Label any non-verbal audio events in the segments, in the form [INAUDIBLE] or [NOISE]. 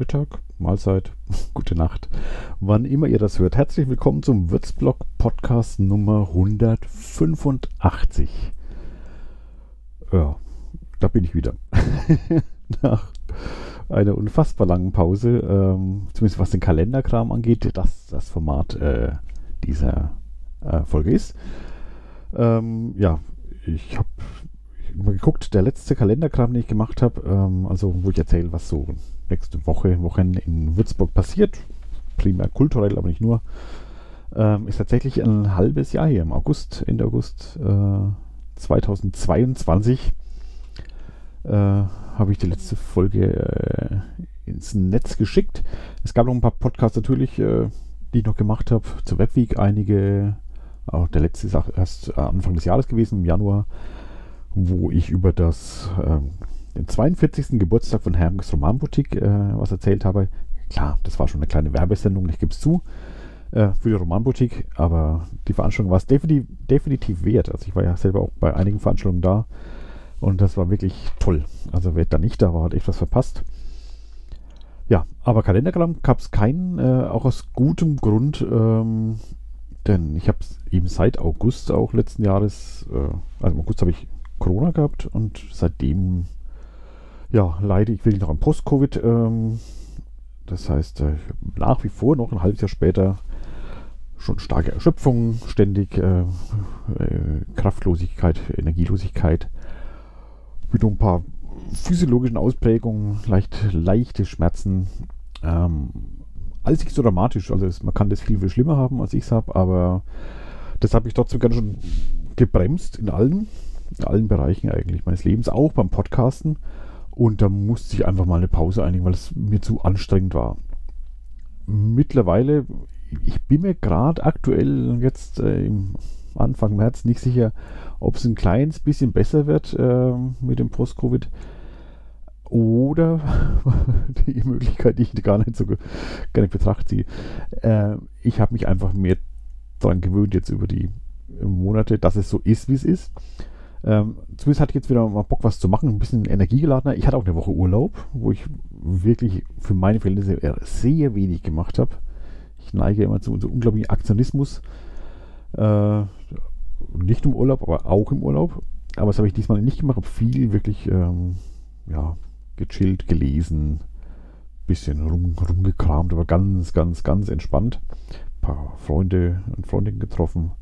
Mittag, Mahlzeit, [LAUGHS] gute Nacht, wann immer ihr das hört. Herzlich willkommen zum Würzblog Podcast Nummer 185. Ja, da bin ich wieder. [LAUGHS] Nach einer unfassbar langen Pause, ähm, zumindest was den Kalenderkram angeht, das das Format äh, dieser äh, Folge ist. Ähm, ja, ich habe mal geguckt, der letzte Kalenderkram, den ich gemacht habe, ähm, also wo ich erzähle, was so nächste Woche, Wochen in Würzburg passiert, primär kulturell, aber nicht nur, ähm, ist tatsächlich ein halbes Jahr hier, im August, Ende August äh, 2022 äh, habe ich die letzte Folge äh, ins Netz geschickt. Es gab noch ein paar Podcasts natürlich, äh, die ich noch gemacht habe, zur Webweek, einige, auch der letzte ist erst Anfang des Jahres gewesen, im Januar wo ich über das, ähm, den 42. Geburtstag von Hermes Romanboutique äh, was erzählt habe. Klar, das war schon eine kleine Werbesendung, ich gebe es zu, äh, für die Romanboutique, aber die Veranstaltung war es definitiv, definitiv wert. Also ich war ja selber auch bei einigen Veranstaltungen da und das war wirklich toll. Also wer da nicht da war, hat echt was verpasst. Ja, aber Kalendergramm gab es keinen, äh, auch aus gutem Grund, ähm, denn ich habe es eben seit August auch letzten Jahres, äh, also im August habe ich Corona gehabt und seitdem ja, leide ich wirklich noch an Post-Covid. Ähm, das heißt, äh, nach wie vor noch ein halbes Jahr später schon starke Erschöpfung, ständig äh, äh, Kraftlosigkeit, Energielosigkeit, mit ein paar physiologischen Ausprägungen, leicht, leichte Schmerzen. Ähm, alles nicht so dramatisch, also es, man kann das viel, viel schlimmer haben, als ich es habe, aber das habe ich trotzdem ganz schon gebremst in allen in allen Bereichen eigentlich meines Lebens, auch beim Podcasten. Und da musste ich einfach mal eine Pause einigen, weil es mir zu anstrengend war. Mittlerweile, ich bin mir gerade aktuell jetzt äh, Anfang März nicht sicher, ob es ein kleines bisschen besser wird äh, mit dem Post-Covid. Oder [LAUGHS] die Möglichkeit, die ich gar nicht so gar nicht betrachte. Äh, ich habe mich einfach mehr daran gewöhnt, jetzt über die Monate, dass es so ist, wie es ist. Ähm, zumindest hatte ich jetzt wieder mal Bock, was zu machen, ein bisschen energiegeladener. Ich hatte auch eine Woche Urlaub, wo ich wirklich für meine Verhältnisse sehr wenig gemacht habe. Ich neige immer zu unserem unglaublichen Aktionismus. Äh, nicht im Urlaub, aber auch im Urlaub. Aber das habe ich diesmal nicht gemacht. Habe viel wirklich ähm, ja, gechillt, gelesen, bisschen rum, rumgekramt, aber ganz, ganz, ganz entspannt. Ein paar Freunde und Freundinnen getroffen.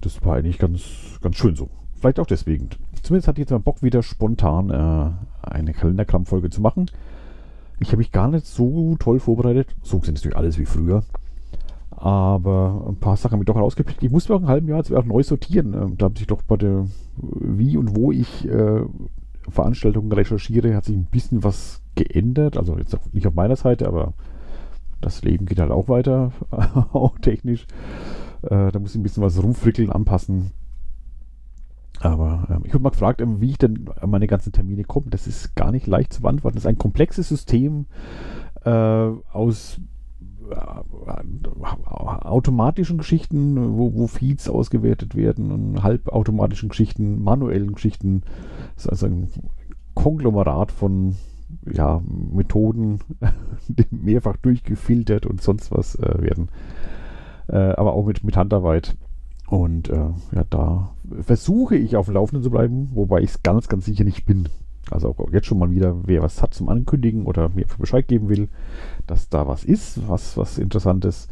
Das war eigentlich ganz, ganz schön so. Vielleicht auch deswegen. Zumindest hatte ich jetzt mal Bock, wieder spontan äh, eine Kalenderkram-Folge zu machen. Ich habe mich gar nicht so toll vorbereitet. So sind natürlich alles wie früher. Aber ein paar Sachen habe ich doch rausgepickt. Ich muss mir auch ein halben Jahr jetzt auch neu sortieren. Ähm, da hat sich doch bei der, wie und wo ich äh, Veranstaltungen recherchiere, hat sich ein bisschen was geändert. Also jetzt nicht auf meiner Seite, aber das Leben geht halt auch weiter, [LAUGHS] auch technisch. Äh, da muss ich ein bisschen was rumfrickeln, anpassen. Aber ähm, ich habe mal gefragt, ähm, wie ich denn an meine ganzen Termine komme. Das ist gar nicht leicht zu beantworten. Das ist ein komplexes System äh, aus äh, automatischen Geschichten, wo, wo, Feeds ausgewertet werden und halbautomatischen Geschichten, manuellen Geschichten. Das ist also ein Konglomerat von ja, Methoden, [LAUGHS] die mehrfach durchgefiltert und sonst was äh, werden. Äh, aber auch mit, mit Handarbeit. Und äh, ja, da versuche ich auf dem Laufenden zu bleiben, wobei ich es ganz, ganz sicher nicht bin. Also auch jetzt schon mal wieder, wer was hat zum Ankündigen oder mir Bescheid geben will, dass da was ist, was, was Interessantes,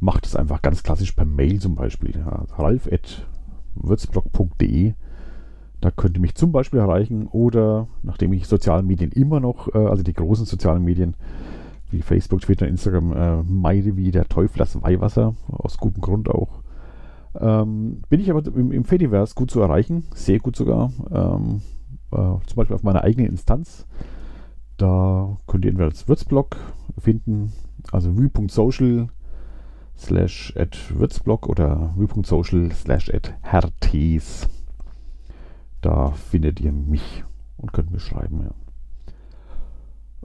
macht es einfach ganz klassisch per Mail zum Beispiel. Ja, ralf.würzblog.de Da könnt ihr mich zum Beispiel erreichen oder nachdem ich sozialen Medien immer noch, äh, also die großen sozialen Medien wie Facebook, Twitter, Instagram äh, meide wie der Teufel das Weihwasser, aus gutem Grund auch, ähm, bin ich aber im, im Fediverse gut zu erreichen, sehr gut sogar. Ähm, äh, zum Beispiel auf meiner eigenen Instanz. Da könnt ihr entweder als Würzblog finden, also vue.social slash at Würzblog oder vue.social slash at hertes. Da findet ihr mich und könnt mir schreiben, ja.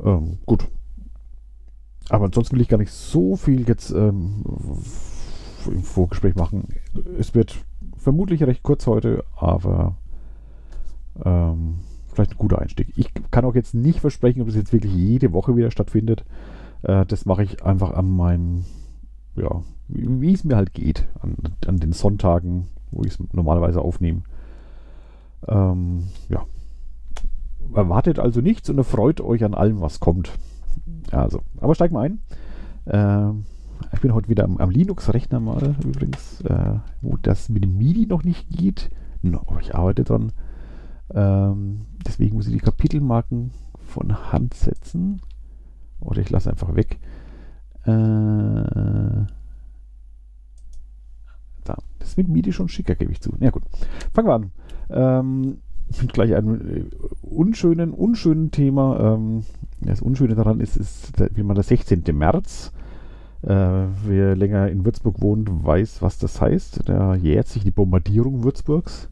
Ähm, gut. Aber ansonsten will ich gar nicht so viel jetzt ähm, im Vorgespräch machen. Es wird vermutlich recht kurz heute, aber ähm, vielleicht ein guter Einstieg. Ich kann auch jetzt nicht versprechen, ob das jetzt wirklich jede Woche wieder stattfindet. Äh, das mache ich einfach an meinem, ja, wie, es mir halt geht, an, an den Sonntagen, wo ich es normalerweise aufnehme. Ähm, ja. Erwartet also nichts und erfreut euch an allem, was kommt. Also, aber steig mal ein. Ähm, ich bin heute wieder am, am Linux-Rechner mal übrigens, äh, wo das mit dem MIDI noch nicht geht. No, ich arbeite dran. Ähm, deswegen muss ich die Kapitelmarken von Hand setzen. Oder ich lasse einfach weg. Äh, da. Das ist mit MIDI schon schicker, gebe ich zu. Na ja, gut. Fangen wir an. Ähm, [LAUGHS] gleich einem äh, unschönen, unschönen Thema. Ähm, das Unschöne daran ist, ist wie man der 16. März. Äh, wer länger in Würzburg wohnt, weiß, was das heißt. Da jährt sich die Bombardierung Würzburgs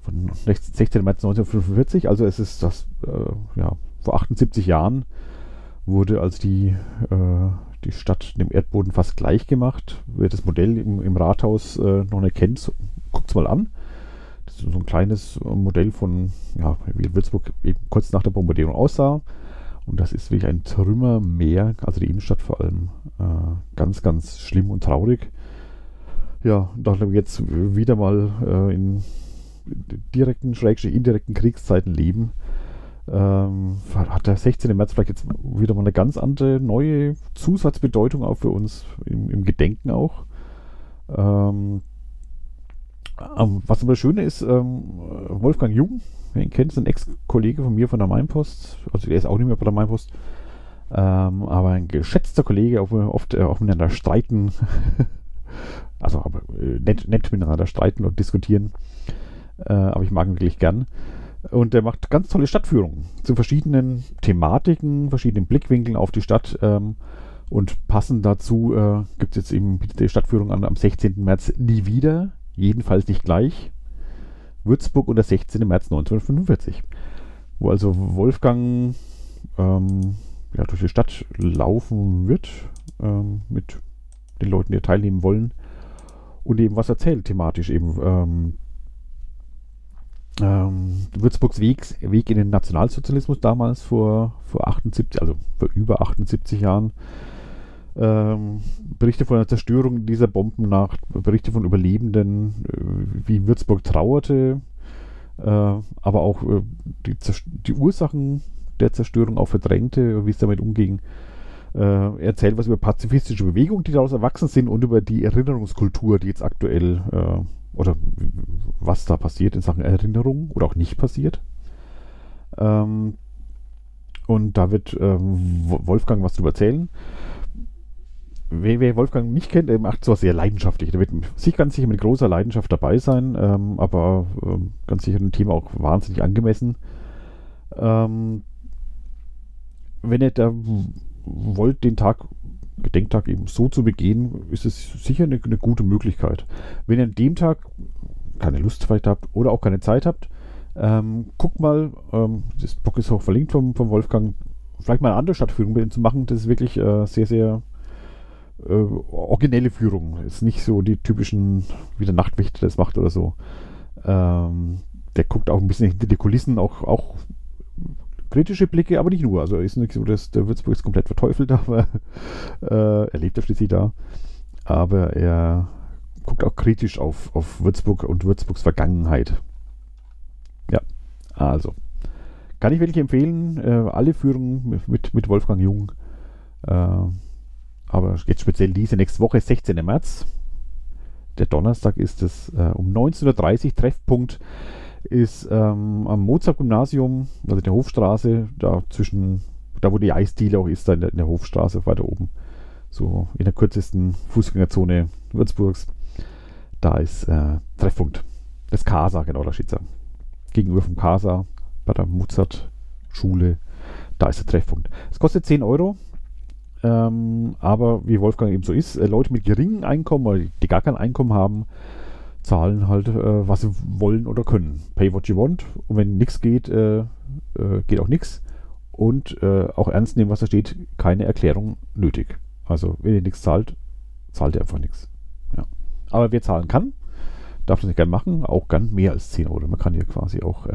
von 16. März 1945. Also es ist das, äh, ja, vor 78 Jahren wurde also die, äh, die Stadt dem Erdboden fast gleich gemacht. Wer das Modell im, im Rathaus äh, noch nicht kennt, guckt es mal an. Das ist so ein kleines Modell von, ja, wie Würzburg eben kurz nach der Bombardierung aussah. Und das ist wirklich ein Trümmermeer, also die Innenstadt vor allem. Äh, ganz, ganz schlimm und traurig. Ja, da wir jetzt wieder mal äh, in direkten, schrägstrich indirekten Kriegszeiten leben, ähm, hat der 16. März vielleicht jetzt wieder mal eine ganz andere, neue Zusatzbedeutung auch für uns im, im Gedenken auch. Ähm, was aber schöne ist, ähm, Wolfgang Jung, Wer ihn kennt, ist ein Ex-Kollege von mir von der Mainpost. Also der ist auch nicht mehr bei der Mainpost. Ähm, aber ein geschätzter Kollege, auch oft äh, auch miteinander streiten. [LAUGHS] also aber äh, nett, nett miteinander streiten und diskutieren. Äh, aber ich mag ihn wirklich gern. Und der macht ganz tolle Stadtführungen zu verschiedenen Thematiken, verschiedenen Blickwinkeln auf die Stadt. Ähm, und passend dazu äh, gibt es jetzt eben die Stadtführung an, am 16. März nie wieder. Jedenfalls nicht gleich. Würzburg und der 16. März 1945, wo also Wolfgang ähm, ja, durch die Stadt laufen wird ähm, mit den Leuten, die teilnehmen wollen und eben was erzählt thematisch eben. Ähm, ähm, Würzburgs Weg, Weg in den Nationalsozialismus damals vor, vor 78, also vor über 78 Jahren. Ähm, Berichte von der Zerstörung dieser Bombennacht, Berichte von Überlebenden, äh, wie Würzburg trauerte, äh, aber auch äh, die, die, Ursachen der Zerstörung auch verdrängte, wie es damit umging. Äh, erzählt was über pazifistische Bewegungen, die daraus erwachsen sind und über die Erinnerungskultur, die jetzt aktuell äh, oder was da passiert in Sachen Erinnerung oder auch nicht passiert. Ähm, und da wird ähm, Wolfgang was drüber erzählen wer, wer, Wolfgang nicht kennt, der macht sowas sehr leidenschaftlich. Der wird sich ganz sicher mit großer Leidenschaft dabei sein, ähm, aber ähm, ganz sicher ein Thema auch wahnsinnig angemessen. Ähm, wenn ihr da wollt, den Tag, Gedenktag eben so zu begehen, ist es sicher eine, eine gute Möglichkeit. Wenn ihr an dem Tag keine Lust vielleicht habt oder auch keine Zeit habt, ähm, guckt mal, ähm, das Blog ist auch verlinkt vom, vom Wolfgang, vielleicht mal eine andere Stadtführung mit ihm zu machen. Das ist wirklich äh, sehr, sehr äh, originelle Führung. Ist nicht so die typischen, wie der Nachtwächter das macht oder so. Ähm, der guckt auch ein bisschen hinter die Kulissen, auch, auch kritische Blicke, aber nicht nur. Also ist nicht so, dass der Würzburg ist komplett verteufelt, [LAUGHS] aber äh, er lebt ja schließlich da. Aber er guckt auch kritisch auf, auf Würzburg und Würzburgs Vergangenheit. Ja, also. Kann ich wirklich empfehlen, äh, alle Führungen mit, mit Wolfgang Jung. Äh, aber jetzt speziell diese nächste Woche, 16. März. Der Donnerstag ist es äh, um 19.30 Uhr. Treffpunkt ist ähm, am Mozart-Gymnasium, also in der Hofstraße, da zwischen, da wo die Eisdiele auch ist, da in der, in der Hofstraße weiter oben. So in der kürzesten Fußgängerzone Würzburgs. Da ist äh, Treffpunkt. Das Casa, genau, da steht es Gegenüber vom Casa bei der Mozart-Schule. Da ist der Treffpunkt. Es kostet 10 Euro. Ähm, aber wie Wolfgang eben so ist, äh, Leute mit geringem Einkommen oder die gar kein Einkommen haben, zahlen halt, äh, was sie wollen oder können. Pay what you want. Und wenn nichts geht, äh, äh geht auch nichts. Und äh, auch ernst nehmen, was da steht, keine Erklärung nötig. Also, wenn ihr nichts zahlt, zahlt ihr einfach nichts. Ja. Aber wer zahlen kann, darf das nicht gern machen, auch gern mehr als 10 Euro. Man kann hier quasi auch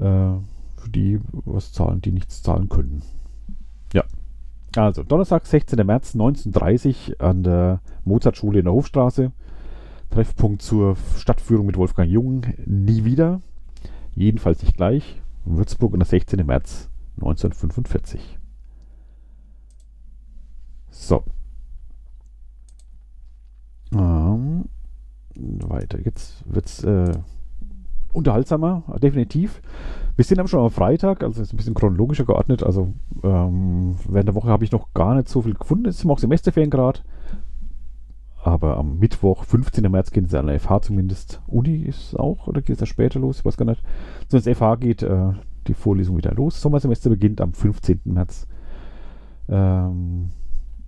Äh, für die was zahlen, die nichts zahlen können. Ja. Also, Donnerstag, 16. März 1930 an der Mozartschule in der Hofstraße. Treffpunkt zur Stadtführung mit Wolfgang Jung. Nie wieder. Jedenfalls nicht gleich. Würzburg und der 16. März 1945. So. Ähm, weiter. Jetzt wird es äh, unterhaltsamer, definitiv. Wir sind aber schon am Freitag, also ist ein bisschen chronologischer geordnet. Also ähm, während der Woche habe ich noch gar nicht so viel gefunden. Es sind auch Semesterferien gerade. Aber am Mittwoch, 15. März, geht es an der FH zumindest. Uni ist auch, oder geht es da später los? Ich weiß gar nicht. Sonst FH geht äh, die Vorlesung wieder los. Sommersemester beginnt am 15. März. Ähm,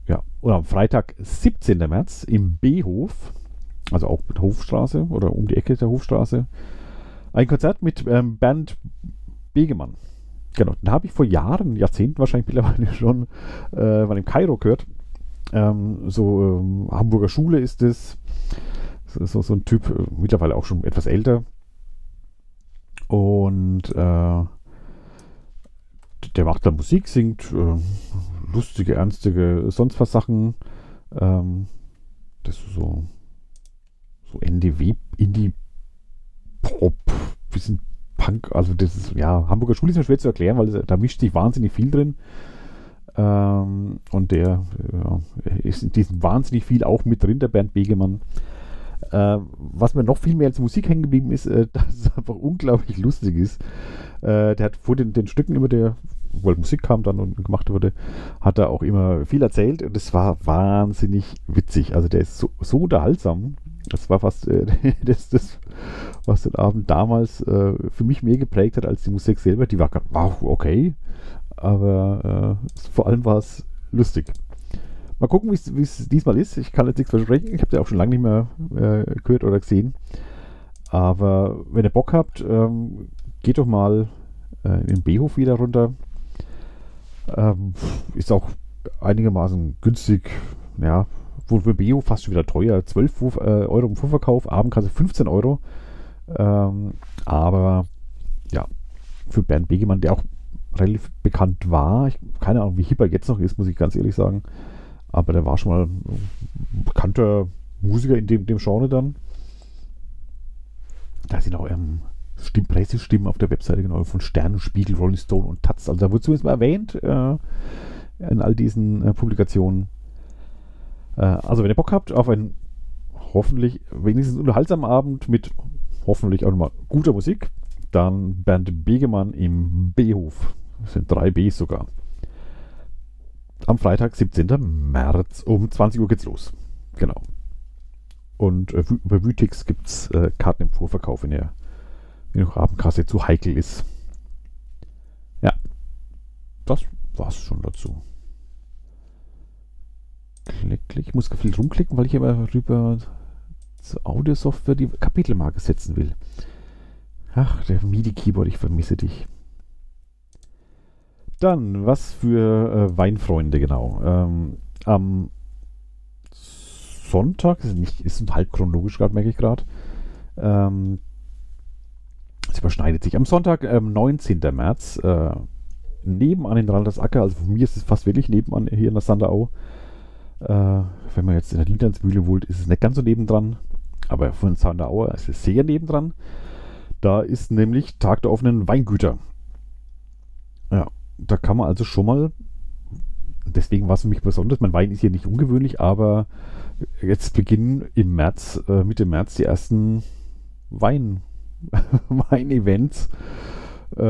ja, oder am Freitag, 17. März, im B-Hof, also auch mit Hofstraße oder um die Ecke der Hofstraße, ein Konzert mit ähm, Bernd Begemann. Genau, den habe ich vor Jahren, Jahrzehnten wahrscheinlich [LAUGHS] mittlerweile schon äh, mal im Kairo gehört. Ähm, so ähm, Hamburger Schule ist es. So, so ein Typ, äh, mittlerweile auch schon etwas älter. Und äh, der macht dann Musik, singt äh, lustige, ernstige, sonst was Sachen. Ähm, das ist so, so NDW, Indie-Pop, bisschen Punk, also das ist, ja, Hamburger Schule ist ja schwer zu erklären, weil da mischt sich wahnsinnig viel drin. Ähm, und der ja, ist in diesem wahnsinnig viel auch mit drin, der Bernd Begemann. Äh, was mir noch viel mehr als Musik hängen geblieben ist, äh, [LAUGHS] dass es einfach unglaublich lustig ist. Äh, der hat vor den, den Stücken über der, halt Musik kam dann und gemacht wurde, hat er auch immer viel erzählt und es war wahnsinnig witzig. Also der ist so, so unterhaltsam. Das war fast äh, [LAUGHS] das, das, was den Abend damals äh, für mich mehr geprägt hat als die Musik selber. Die war wow, okay, aber äh, vor allem war es lustig. Mal gucken, wie es diesmal ist. Ich kann jetzt nichts versprechen. Ich habe ja auch schon lange nicht mehr äh, gehört oder gesehen. Aber wenn ihr Bock habt, ähm, geht doch mal äh, in den B-Hof wieder runter. Ähm, ist auch einigermaßen günstig. Ja, wohl für B-Hof fast schon wieder teuer. 12 äh, Euro im Vorverkauf, Abendkasse 15 Euro. Ähm, aber ja, für Bernd Begemann, der auch relativ bekannt war, ich, keine Ahnung, wie hipper jetzt noch ist, muss ich ganz ehrlich sagen. Aber der war schon mal ein bekannter Musiker in dem, dem Genre dann. Da sind auch ähm, Stimm, Pressestimmen auf der Webseite genau von Sternenspiegel, Rolling Stone und Taz. Also da wird zumindest mal erwähnt äh, in all diesen äh, Publikationen. Äh, also wenn ihr Bock habt auf einen hoffentlich wenigstens unterhaltsamen Abend mit hoffentlich auch nochmal guter Musik, dann Bernd Begemann im B-Hof. Das sind drei Bs sogar am Freitag, 17. März um 20 Uhr geht's los. Genau. Und äh, über Wütix gibt es äh, Karten im Vorverkauf, wenn ihr noch Abendkasse zu heikel ist. Ja. Das war's schon dazu. Klick, klick. Ich muss viel rumklicken, weil ich aber rüber zur Audiosoftware die Kapitelmarke setzen will. Ach, der MIDI-Keyboard, ich vermisse dich. Dann, was für äh, Weinfreunde, genau. Ähm, am Sonntag, ist, nicht, ist halb chronologisch gerade, merke ich gerade. Ähm, es überschneidet sich. Am Sonntag, ähm, 19. März, äh, nebenan in Randersacker, also von mir ist es fast wirklich nebenan hier in der Sanderau. Äh, wenn man jetzt in der Lindansmühle wohnt, ist es nicht ganz so nebendran, aber von Sanderauer ist es sehr nebendran. Da ist nämlich Tag der offenen Weingüter. Ja, da kann man also schon mal, deswegen war es für mich besonders, mein Wein ist hier nicht ungewöhnlich, aber jetzt beginnen im März, äh, Mitte März die ersten Wein, [LAUGHS] Wein-Events, äh,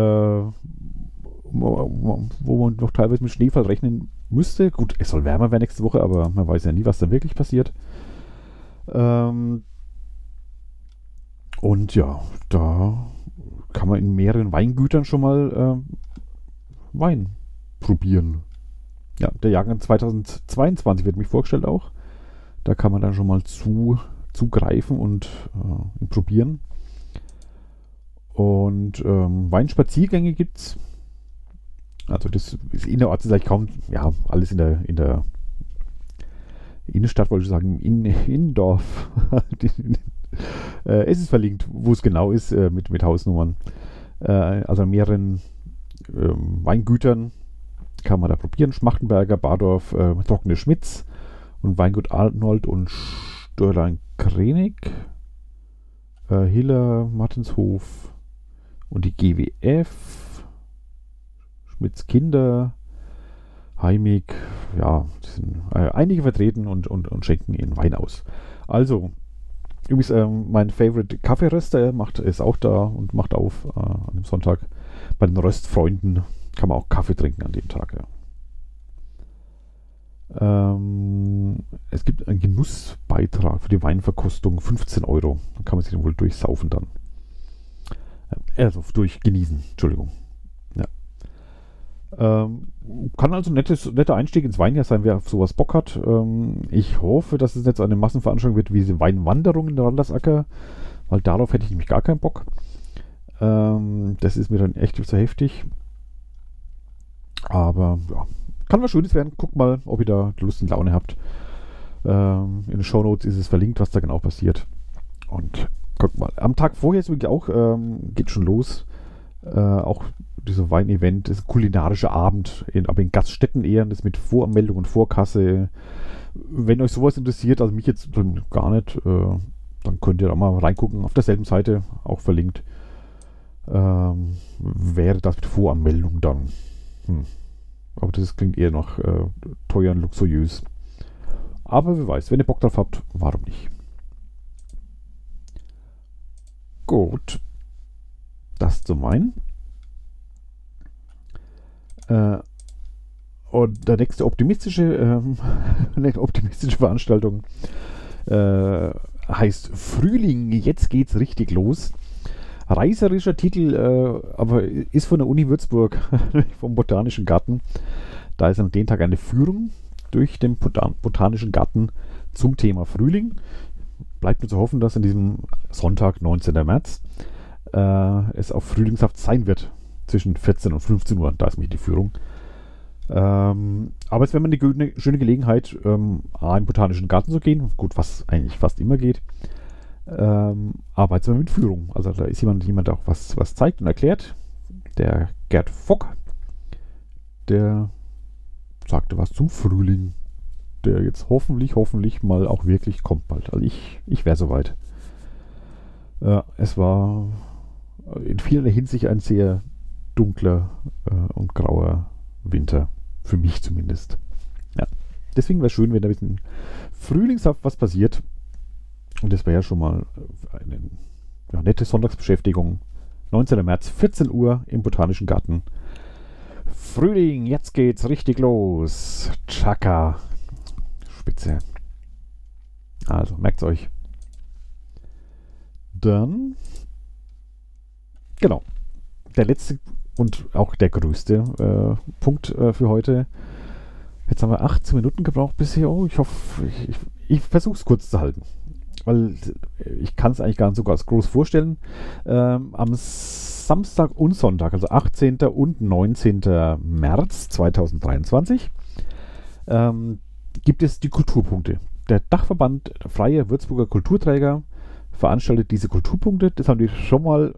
wo man noch teilweise mit Schneefall rechnen müsste. Gut, es soll wärmer werden nächste Woche, aber man weiß ja nie, was dann wirklich passiert. Ähm, und ja, da kann man in mehreren Weingütern schon mal äh, Wein probieren. Ja, der Jahrgang 2022 wird mich vorgestellt auch. Da kann man dann schon mal zu, zugreifen und äh, probieren. Und ähm, Weinspaziergänge gibt es. Also das ist innerorts eigentlich kaum, ja, alles in der, in der Innenstadt, wollte ich sagen, in, Innendorf. [LAUGHS] äh, es ist verlinkt, wo es genau ist, äh, mit, mit Hausnummern. äh, also mehreren ähm, Weingütern kann man da probieren. Schmachtenberger, Bardorf, Trockene Schmitz und Weingut Arnold und Störlein Krenig, Hiller, Martinshof und die GWF, Schmitz Kinder, Heimig, ja, sind äh, einige vertreten und, und, und schenken ihren Wein aus. Also, übrigens, ähm, mein Favorite Kaffeeröster macht, ist auch da und macht auf äh, an dem Sonntag. Bei den Röstfreunden kann man auch Kaffee trinken an dem Tag, ja. Ähm, es gibt einen Genussbeitrag für die Weinverkostung, 15 Euro. Dann kann man sich wohl durchsaufen dann. Also durchgenießen, Entschuldigung. Ja. Ähm, kann also ein nettes, netter Einstieg ins Weinjahr sein, wer auf sowas Bock hat. Ähm, ich hoffe, dass es jetzt eine Massenveranstaltung wird, wie diese Weinwanderung in der Randersacker, weil darauf hätte ich nämlich gar keinen Bock. Ähm, das ist mir dann echt zu heftig. Aber ja, kann was Schönes werden. Guckt mal, ob ihr da Lust und Laune habt. Ähm, in den Show Notes ist es verlinkt, was da genau passiert. Und guckt mal. Am Tag vorher ist wirklich auch, ähm, geht schon los. Äh, auch dieser Weinevent ist ein kulinarischer Abend, in, aber in Gaststätten eher, das mit Voranmeldung und Vorkasse. Wenn euch sowas interessiert, also mich jetzt gar nicht, äh, dann könnt ihr da mal reingucken. Auf derselben Seite auch verlinkt. Ähm, wäre das mit Voranmeldung dann. Hm. Aber das klingt eher nach äh, teuer und luxuriös. Aber wer weiß, wenn ihr Bock drauf habt, warum nicht? Gut. Das zum einen. Äh, und der nächste optimistische, ähm, [LAUGHS] optimistische Veranstaltung äh, heißt Frühling, jetzt geht's richtig los reißerischer Titel, äh, aber ist von der Uni Würzburg, [LAUGHS] vom Botanischen Garten. Da ist an dem Tag eine Führung durch den Botanischen Garten zum Thema Frühling. Bleibt nur zu hoffen, dass an diesem Sonntag, 19. März, äh, es auf Frühlingshaft sein wird. Zwischen 14 und 15 Uhr, da ist mich die Führung. Ähm, aber es wäre mal eine schöne Gelegenheit, ähm, im Botanischen Garten zu gehen. Gut, was eigentlich fast immer geht ähm, arbeiten wir mit Führung. Also da ist jemand, jemand auch was, was zeigt und erklärt. Der Gerd Fock, der sagte was zum Frühling, der jetzt hoffentlich, hoffentlich mal auch wirklich kommt bald. Also ich, ich wäre soweit. Äh, es war in vielerlei Hinsicht ein sehr dunkler äh, und grauer Winter. Für mich zumindest. Ja. Deswegen wäre es schön, wenn da ein bisschen frühlingshaft was passiert. Und das wäre ja schon mal eine ja, nette Sonntagsbeschäftigung. 19. März, 14 Uhr im Botanischen Garten. Frühling, jetzt geht's richtig los. Chaka. Spitze. Also, merkt's euch. Dann, genau, der letzte und auch der größte äh, Punkt äh, für heute. Jetzt haben wir 18 Minuten gebraucht bisher. Oh, ich hoffe, ich, ich, ich versuche es kurz zu halten weil ich kann es eigentlich gar nicht so ganz groß vorstellen. Ähm, am Samstag und Sonntag, also 18. und 19. März 2023, ähm, gibt es die Kulturpunkte. Der Dachverband Freie Würzburger Kulturträger veranstaltet diese Kulturpunkte. Das haben die schon mal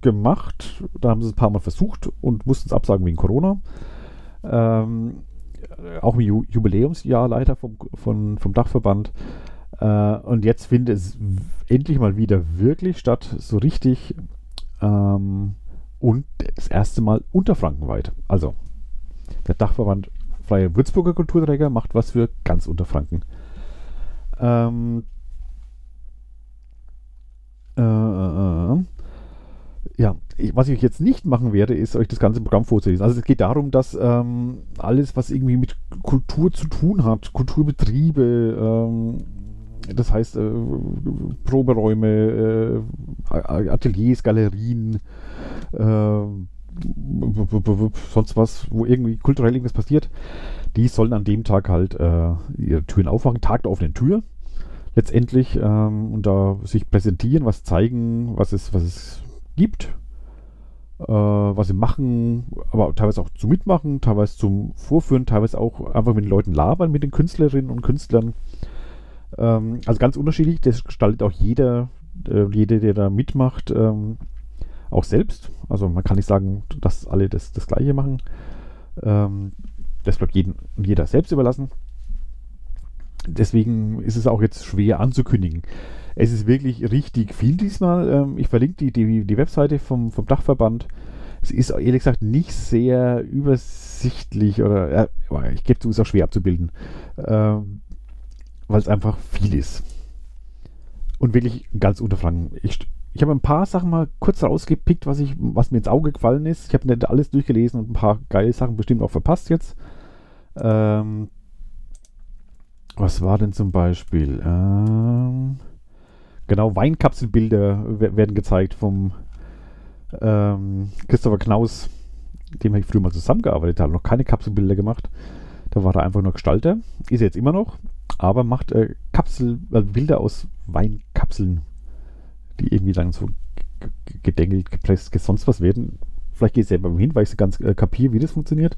gemacht. Da haben sie es ein paar Mal versucht und mussten es absagen wegen Corona. Ähm, auch im Jubiläumsjahr leider vom, von, vom Dachverband äh, und jetzt findet es endlich mal wieder wirklich statt, so richtig. Ähm, und das erste Mal unterfrankenweit. Also, der Dachverband Freie Würzburger Kulturträger macht was für ganz Unterfranken. Ähm, äh, äh, äh, ja, was ich jetzt nicht machen werde, ist euch das ganze Programm vorzulesen. Also es geht darum, dass ähm, alles, was irgendwie mit Kultur zu tun hat, Kulturbetriebe, ähm, das heißt, äh, Proberäume, äh, Ateliers, Galerien, äh, sonst was, wo irgendwie kulturell irgendwas passiert, die sollen an dem Tag halt äh, ihre Türen aufmachen, Tag der offenen Tür. Letztendlich ähm, und da sich präsentieren, was zeigen, was es, was es gibt, äh, was sie machen, aber teilweise auch zum Mitmachen, teilweise zum Vorführen, teilweise auch einfach mit den Leuten labern, mit den Künstlerinnen und Künstlern. Ähm, also ganz unterschiedlich, das gestaltet auch jeder, äh, jeder, der da mitmacht, ähm, auch selbst. Also man kann nicht sagen, dass alle das, das Gleiche machen. Ähm, das bleibt jeden, jeder selbst überlassen. Deswegen ist es auch jetzt schwer anzukündigen. Es ist wirklich richtig viel diesmal. Ähm, ich verlinke die, die, die Webseite vom, vom Dachverband. Es ist ehrlich gesagt nicht sehr übersichtlich oder äh, ich gebe zu, es ist auch schwer abzubilden, äh, weil es einfach viel ist. Und wirklich ganz unterfangen. Ich, ich habe ein paar Sachen mal kurz rausgepickt, was, ich, was mir ins Auge gefallen ist. Ich habe nicht alles durchgelesen und ein paar geile Sachen bestimmt auch verpasst jetzt. Ähm, was war denn zum Beispiel? Ähm, genau, Weinkapselbilder werden gezeigt vom ähm, Christopher Knaus, dem ich früher mal zusammengearbeitet habe, noch keine Kapselbilder gemacht. Da war er einfach nur Gestalter, ist er jetzt immer noch, aber macht äh, Kapsel, äh, Bilder aus Weinkapseln, die irgendwie dann so gedengelt, gepresst, sonst was werden. Vielleicht gehe ich selber hin, weil ich so ganz äh, kapiere, wie das funktioniert.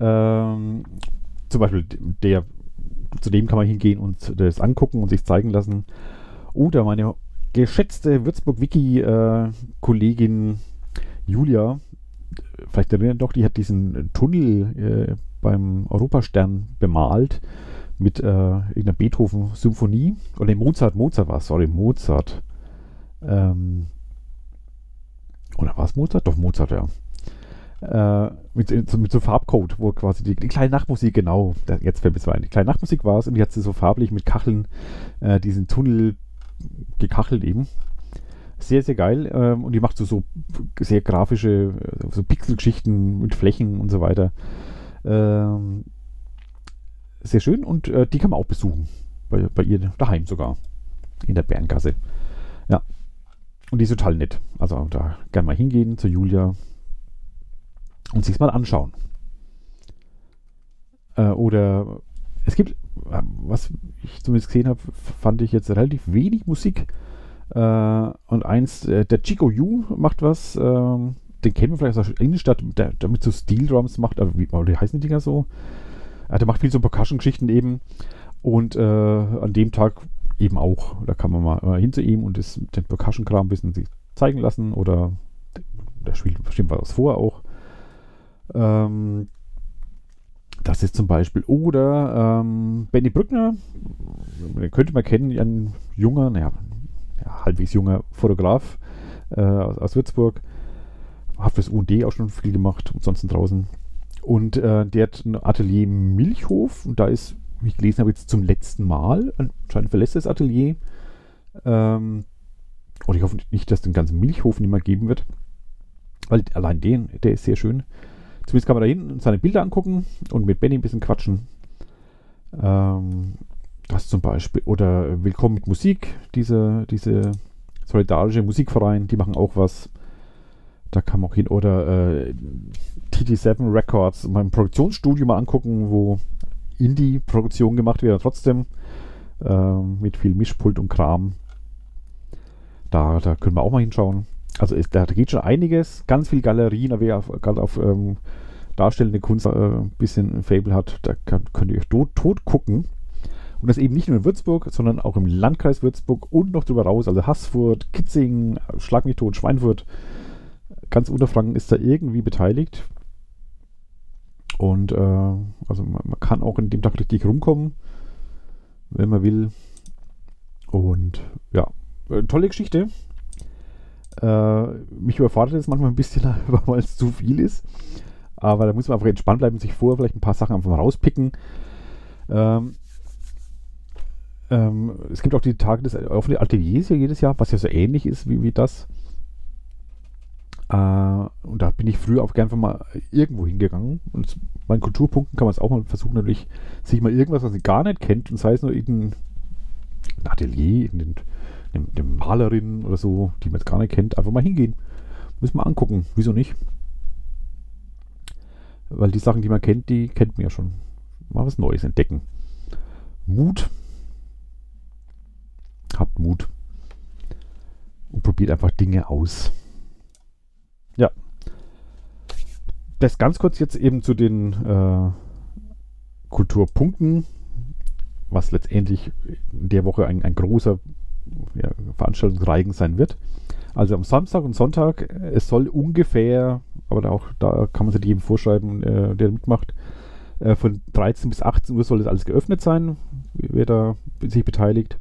Ähm, zum Beispiel der, zu dem kann man hingehen und das angucken und sich zeigen lassen. Oder meine geschätzte Würzburg-Wiki-Kollegin äh, Julia, vielleicht erinnern doch, die hat diesen Tunnel äh, beim Europastern bemalt mit äh, irgendeiner Beethoven-Symphonie. Oder Mozart, Mozart war es, sorry, Mozart. Ähm, oder war es Mozart? Doch, Mozart, ja. Äh, mit, mit so Farbcode, wo quasi die, die kleine Nachtmusik, genau, jetzt fällt mir so ein, die kleine Nachtmusik war es und die hat sie so farblich mit Kacheln äh, diesen Tunnel gekachelt eben. Sehr, sehr geil. Ähm, und die macht so, so sehr grafische, äh, so Pixelgeschichten mit Flächen und so weiter. Ähm, sehr schön und äh, die kann man auch besuchen. Bei, bei ihr daheim sogar. In der Berngasse. Ja. Und die ist total nett. Also da gerne mal hingehen zu Julia und sich mal anschauen. Äh, oder es gibt was ich zumindest gesehen habe, fand ich jetzt relativ wenig Musik. Äh, und eins, äh, der Chico Yu macht was, äh, den kennen wir vielleicht aus der Innenstadt, der, der mit so Steel Drums macht, aber wie, wie heißen die Dinger so? Ja, der macht viel so Percussion-Geschichten eben. Und äh, an dem Tag eben auch. Da kann man mal hin zu ihm und das, den Percussion-Kram ein bisschen sich zeigen lassen oder der spielt bestimmt was vor auch. Ähm, das ist zum Beispiel. Oder ähm, Benny Brückner, den könnte man kennen, ein junger, naja, ja, halbwegs junger Fotograf äh, aus, aus, Würzburg. Hat fürs UND auch schon viel gemacht, ansonsten draußen. Und äh, der hat ein Atelier Milchhof und da ist, wie ich gelesen habe, jetzt zum letzten Mal, anscheinend verlässt das Atelier. Ähm, und ich hoffe nicht, dass den ganzen Milchhof nicht mehr geben wird. Weil allein den, der ist sehr schön. Zumindest kann man da hinten seine Bilder angucken und mit Benny ein bisschen quatschen. Ähm, das zum Beispiel. Oder Willkommen mit Musik, diese, diese solidarische Musikverein, die machen auch was. Da kann man auch hin. Oder äh, TT7 Records, mein Produktionsstudio mal angucken, wo Indie-Produktion gemacht wird, trotzdem äh, mit viel Mischpult und Kram. Da, da können wir auch mal hinschauen. Also ist, da geht schon einiges, ganz viel Galerien, wer auf, gerade auf ähm, darstellende Kunst äh, ein bisschen ein Fable hat, da kann, könnt ihr euch tot, tot gucken. Und das eben nicht nur in Würzburg, sondern auch im Landkreis Würzburg und noch drüber raus, also Haßfurt, Kitzingen, Schlag mich tot, Schweinfurt. Ganz Unterfranken ist da irgendwie beteiligt. Und äh, also man, man, kann auch in dem Tag richtig rumkommen, wenn man will. Und ja, äh, tolle Geschichte. Äh, mich überfordert es manchmal ein bisschen, [LAUGHS] weil es zu viel ist. Aber da muss man einfach entspannt bleiben, sich vorher vielleicht ein paar Sachen einfach mal rauspicken. Ähm, ähm, es gibt auch die Tage des offenen Ateliers hier jedes Jahr, was ja so ähnlich ist wie, wie das. Äh, und da bin ich früher auch gerne mal irgendwo hingegangen. Und bei Kulturpunkten kann man es auch mal versuchen, natürlich sich mal irgendwas, was man gar nicht kennt, und sei es nur irgendein Atelier, irgendein eine, eine Malerin oder so, die man jetzt gar nicht kennt, einfach mal hingehen. Müssen wir angucken. Wieso nicht? Weil die Sachen, die man kennt, die kennt man ja schon. Mal was Neues entdecken. Mut. Habt Mut. Und probiert einfach Dinge aus. Ja. Das ganz kurz jetzt eben zu den äh, Kulturpunkten, was letztendlich in der Woche ein, ein großer ja, Veranstaltungsreigen sein wird. Also am Samstag und Sonntag, es soll ungefähr, aber auch da kann man sich jedem vorschreiben, äh, der mitmacht, äh, von 13 bis 18 Uhr soll das alles geöffnet sein, wer da sich beteiligt.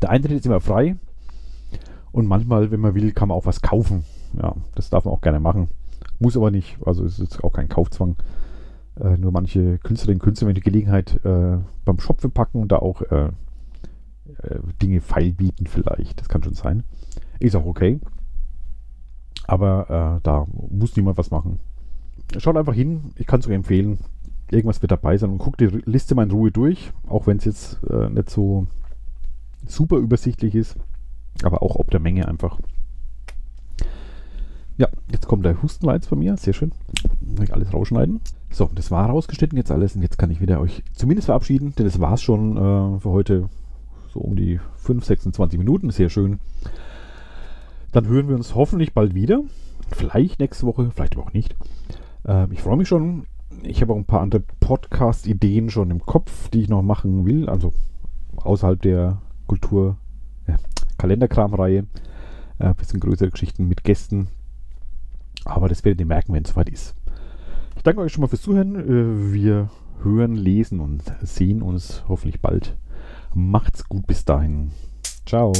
Der Eintritt ist immer frei und manchmal, wenn man will, kann man auch was kaufen. Ja, das darf man auch gerne machen. Muss aber nicht, also es ist auch kein Kaufzwang. Äh, nur manche Künstlerinnen und Künstler, wenn die Gelegenheit äh, beim Schopfe packen und da auch äh, äh, Dinge feil bieten vielleicht. Das kann schon sein. Ist auch okay. Aber äh, da muss niemand was machen. Schaut einfach hin. Ich kann es euch empfehlen. Irgendwas wird dabei sein und guckt die Liste mal in Ruhe durch. Auch wenn es jetzt äh, nicht so super übersichtlich ist. Aber auch ob der Menge einfach. Ja, jetzt kommt der Hustenleiz von mir. Sehr schön. Kann ich alles rausschneiden. So, das war rausgeschnitten jetzt alles. Und jetzt kann ich wieder euch zumindest verabschieden, denn das war es schon äh, für heute so um die 5, 26 Minuten. Sehr schön. Dann hören wir uns hoffentlich bald wieder. Vielleicht nächste Woche, vielleicht aber auch nicht. Ähm, ich freue mich schon. Ich habe auch ein paar andere Podcast-Ideen schon im Kopf, die ich noch machen will. Also außerhalb der Kultur- äh. Ein bisschen größere Geschichten mit Gästen. Aber das werdet ihr merken, wenn es soweit ist. Ich danke euch schon mal fürs Zuhören. Äh, wir hören, lesen und sehen uns hoffentlich bald. Macht's gut bis dahin. Ciao.